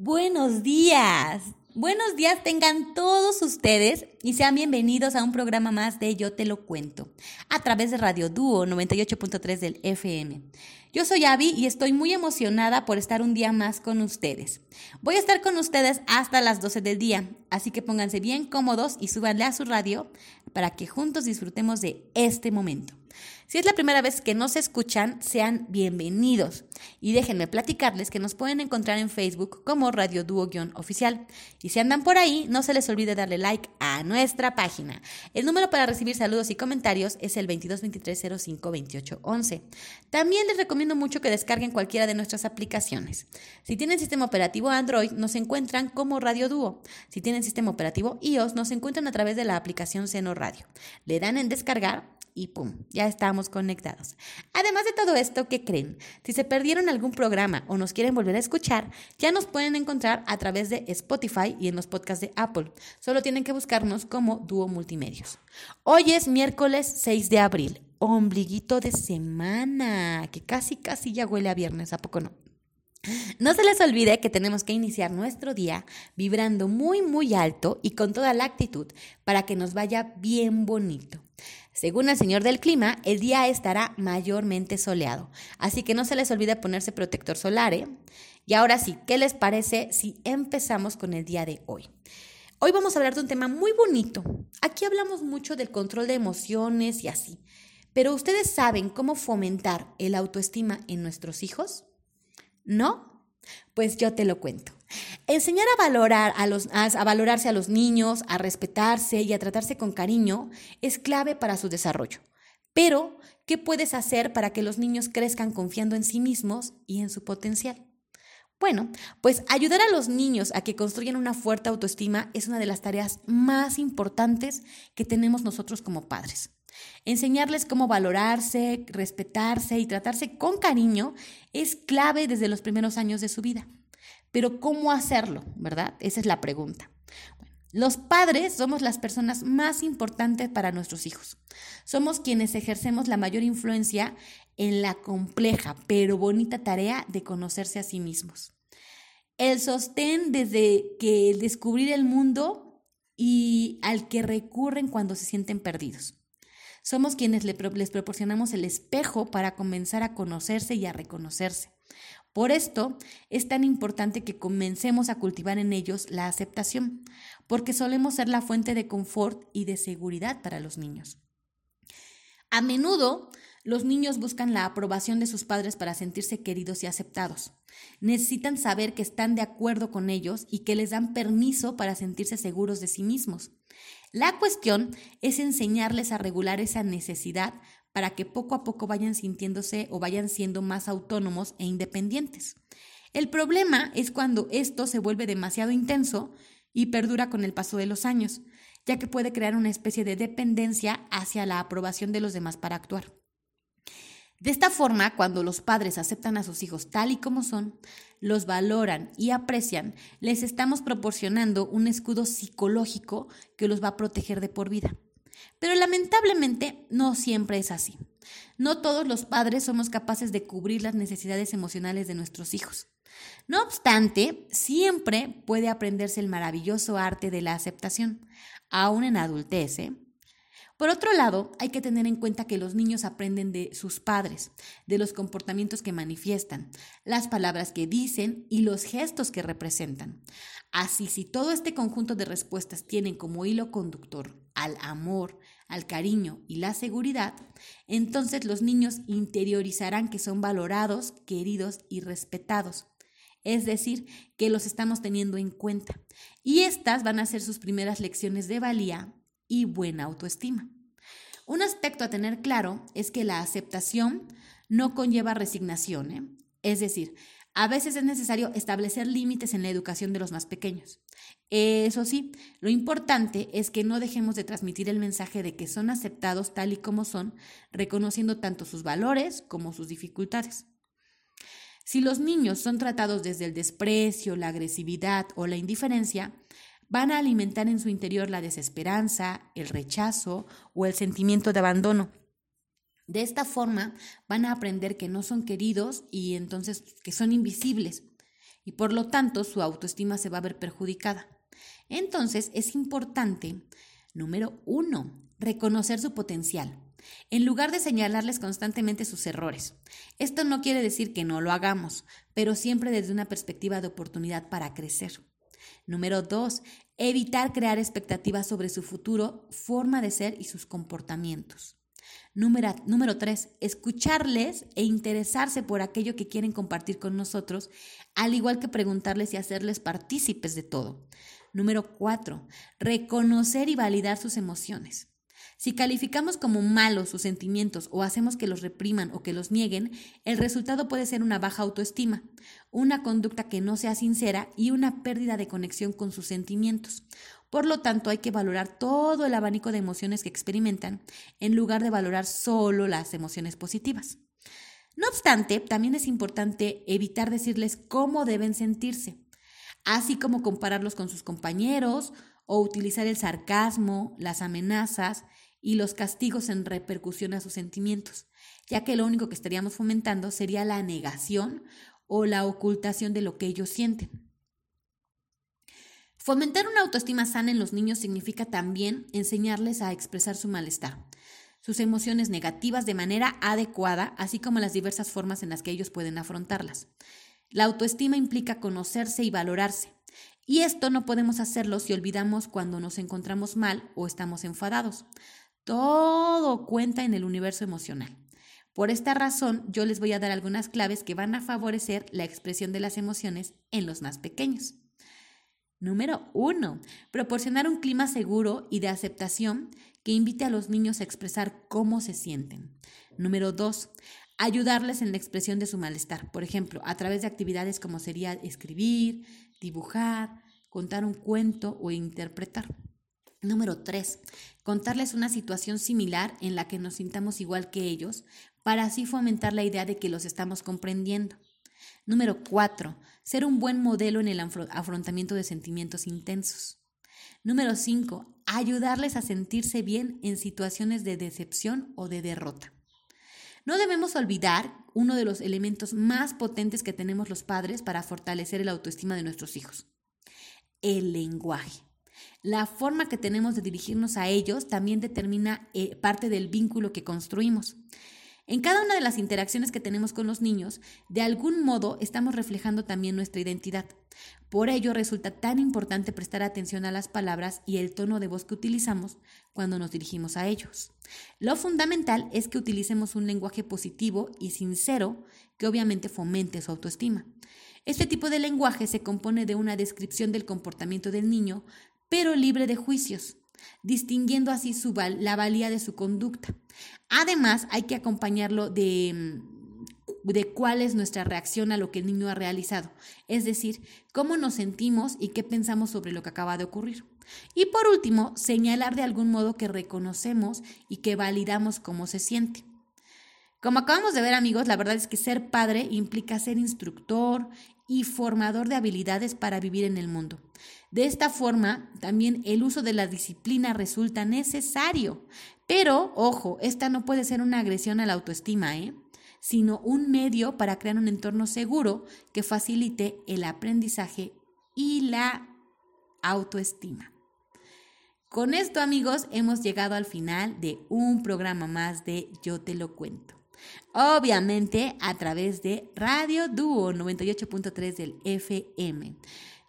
Buenos días. Buenos días tengan todos ustedes y sean bienvenidos a un programa más de Yo Te Lo Cuento, a través de Radio Dúo 98.3 del FM. Yo soy Abby y estoy muy emocionada por estar un día más con ustedes. Voy a estar con ustedes hasta las 12 del día, así que pónganse bien cómodos y súbanle a su radio para que juntos disfrutemos de este momento. Si es la primera vez que nos escuchan, sean bienvenidos. Y déjenme platicarles que nos pueden encontrar en Facebook como Radio Dúo-oficial. Y si andan por ahí, no se les olvide darle like a nuestra página. El número para recibir saludos y comentarios es el 2223052811. También les recomiendo mucho que descarguen cualquiera de nuestras aplicaciones. Si tienen sistema operativo Android, nos encuentran como Radio Dúo. Si tienen sistema operativo iOS, nos encuentran a través de la aplicación Seno Radio. Le dan en descargar y pum, ya estamos conectados. Además de todo esto, ¿qué creen? Si se perdieron algún programa o nos quieren volver a escuchar, ya nos pueden encontrar a través de Spotify y en los podcasts de Apple. Solo tienen que buscarnos como Dúo Multimedios. Hoy es miércoles 6 de abril, ombliguito de semana, que casi casi ya huele a viernes, ¿a poco no? No se les olvide que tenemos que iniciar nuestro día vibrando muy, muy alto y con toda la actitud para que nos vaya bien bonito. Según el señor del clima, el día estará mayormente soleado, así que no se les olvide ponerse protector solar. ¿eh? Y ahora sí, ¿qué les parece si empezamos con el día de hoy? Hoy vamos a hablar de un tema muy bonito. Aquí hablamos mucho del control de emociones y así, pero ¿ustedes saben cómo fomentar el autoestima en nuestros hijos? ¿No? Pues yo te lo cuento. Enseñar a valorar a, los, a, valorarse a los niños, a respetarse y a tratarse con cariño es clave para su desarrollo. Pero, ¿qué puedes hacer para que los niños crezcan confiando en sí mismos y en su potencial? Bueno, pues ayudar a los niños a que construyan una fuerte autoestima es una de las tareas más importantes que tenemos nosotros como padres. Enseñarles cómo valorarse, respetarse y tratarse con cariño es clave desde los primeros años de su vida. Pero ¿cómo hacerlo? ¿Verdad? Esa es la pregunta. los padres somos las personas más importantes para nuestros hijos. Somos quienes ejercemos la mayor influencia en la compleja pero bonita tarea de conocerse a sí mismos. El sostén desde que descubrir el mundo y al que recurren cuando se sienten perdidos. Somos quienes les proporcionamos el espejo para comenzar a conocerse y a reconocerse. Por esto es tan importante que comencemos a cultivar en ellos la aceptación, porque solemos ser la fuente de confort y de seguridad para los niños. A menudo, los niños buscan la aprobación de sus padres para sentirse queridos y aceptados. Necesitan saber que están de acuerdo con ellos y que les dan permiso para sentirse seguros de sí mismos. La cuestión es enseñarles a regular esa necesidad para que poco a poco vayan sintiéndose o vayan siendo más autónomos e independientes. El problema es cuando esto se vuelve demasiado intenso y perdura con el paso de los años, ya que puede crear una especie de dependencia hacia la aprobación de los demás para actuar. De esta forma, cuando los padres aceptan a sus hijos tal y como son, los valoran y aprecian, les estamos proporcionando un escudo psicológico que los va a proteger de por vida. Pero lamentablemente no siempre es así. No todos los padres somos capaces de cubrir las necesidades emocionales de nuestros hijos. No obstante, siempre puede aprenderse el maravilloso arte de la aceptación, aún en adultez. ¿eh? Por otro lado, hay que tener en cuenta que los niños aprenden de sus padres, de los comportamientos que manifiestan, las palabras que dicen y los gestos que representan. Así, si todo este conjunto de respuestas tienen como hilo conductor al amor, al cariño y la seguridad, entonces los niños interiorizarán que son valorados, queridos y respetados. Es decir, que los estamos teniendo en cuenta. Y estas van a ser sus primeras lecciones de valía y buena autoestima. Un aspecto a tener claro es que la aceptación no conlleva resignación. ¿eh? Es decir, a veces es necesario establecer límites en la educación de los más pequeños. Eso sí, lo importante es que no dejemos de transmitir el mensaje de que son aceptados tal y como son, reconociendo tanto sus valores como sus dificultades. Si los niños son tratados desde el desprecio, la agresividad o la indiferencia, van a alimentar en su interior la desesperanza, el rechazo o el sentimiento de abandono. De esta forma van a aprender que no son queridos y entonces que son invisibles. y por lo tanto su autoestima se va a ver perjudicada. Entonces es importante, número uno, reconocer su potencial, en lugar de señalarles constantemente sus errores. Esto no quiere decir que no lo hagamos, pero siempre desde una perspectiva de oportunidad para crecer. Número dos, evitar crear expectativas sobre su futuro, forma de ser y sus comportamientos. Número, número tres, escucharles e interesarse por aquello que quieren compartir con nosotros, al igual que preguntarles y hacerles partícipes de todo. Número cuatro, reconocer y validar sus emociones. Si calificamos como malos sus sentimientos o hacemos que los repriman o que los nieguen, el resultado puede ser una baja autoestima, una conducta que no sea sincera y una pérdida de conexión con sus sentimientos. Por lo tanto, hay que valorar todo el abanico de emociones que experimentan en lugar de valorar solo las emociones positivas. No obstante, también es importante evitar decirles cómo deben sentirse, así como compararlos con sus compañeros o utilizar el sarcasmo, las amenazas y los castigos en repercusión a sus sentimientos, ya que lo único que estaríamos fomentando sería la negación o la ocultación de lo que ellos sienten. Fomentar una autoestima sana en los niños significa también enseñarles a expresar su malestar, sus emociones negativas de manera adecuada, así como las diversas formas en las que ellos pueden afrontarlas. La autoestima implica conocerse y valorarse, y esto no podemos hacerlo si olvidamos cuando nos encontramos mal o estamos enfadados. Todo cuenta en el universo emocional. Por esta razón, yo les voy a dar algunas claves que van a favorecer la expresión de las emociones en los más pequeños. Número uno, proporcionar un clima seguro y de aceptación que invite a los niños a expresar cómo se sienten. Número dos, ayudarles en la expresión de su malestar, por ejemplo, a través de actividades como sería escribir, dibujar, contar un cuento o interpretar. Número 3. Contarles una situación similar en la que nos sintamos igual que ellos para así fomentar la idea de que los estamos comprendiendo. Número 4. Ser un buen modelo en el afrontamiento de sentimientos intensos. Número 5. Ayudarles a sentirse bien en situaciones de decepción o de derrota. No debemos olvidar uno de los elementos más potentes que tenemos los padres para fortalecer el autoestima de nuestros hijos, el lenguaje. La forma que tenemos de dirigirnos a ellos también determina eh, parte del vínculo que construimos. En cada una de las interacciones que tenemos con los niños, de algún modo estamos reflejando también nuestra identidad. Por ello resulta tan importante prestar atención a las palabras y el tono de voz que utilizamos cuando nos dirigimos a ellos. Lo fundamental es que utilicemos un lenguaje positivo y sincero que obviamente fomente su autoestima. Este tipo de lenguaje se compone de una descripción del comportamiento del niño pero libre de juicios, distinguiendo así su la valía de su conducta. Además, hay que acompañarlo de, mm, de cuál es nuestra reacción a lo que el niño ha realizado, es decir, cómo nos sentimos y qué pensamos sobre lo que acaba de ocurrir. Y por último, señalar de algún modo que reconocemos y que validamos cómo se siente. Como acabamos de ver amigos, la verdad es que ser padre implica ser instructor y formador de habilidades para vivir en el mundo. De esta forma, también el uso de la disciplina resulta necesario. Pero, ojo, esta no puede ser una agresión a la autoestima, ¿eh? sino un medio para crear un entorno seguro que facilite el aprendizaje y la autoestima. Con esto, amigos, hemos llegado al final de un programa más de Yo te lo cuento. Obviamente a través de Radio Dúo 98.3 del FM.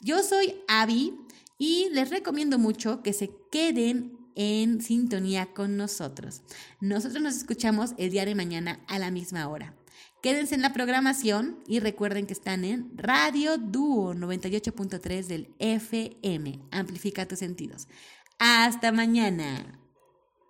Yo soy Avi y les recomiendo mucho que se queden en sintonía con nosotros. Nosotros nos escuchamos el día de mañana a la misma hora. Quédense en la programación y recuerden que están en Radio Dúo 98.3 del FM. Amplifica tus sentidos. Hasta mañana.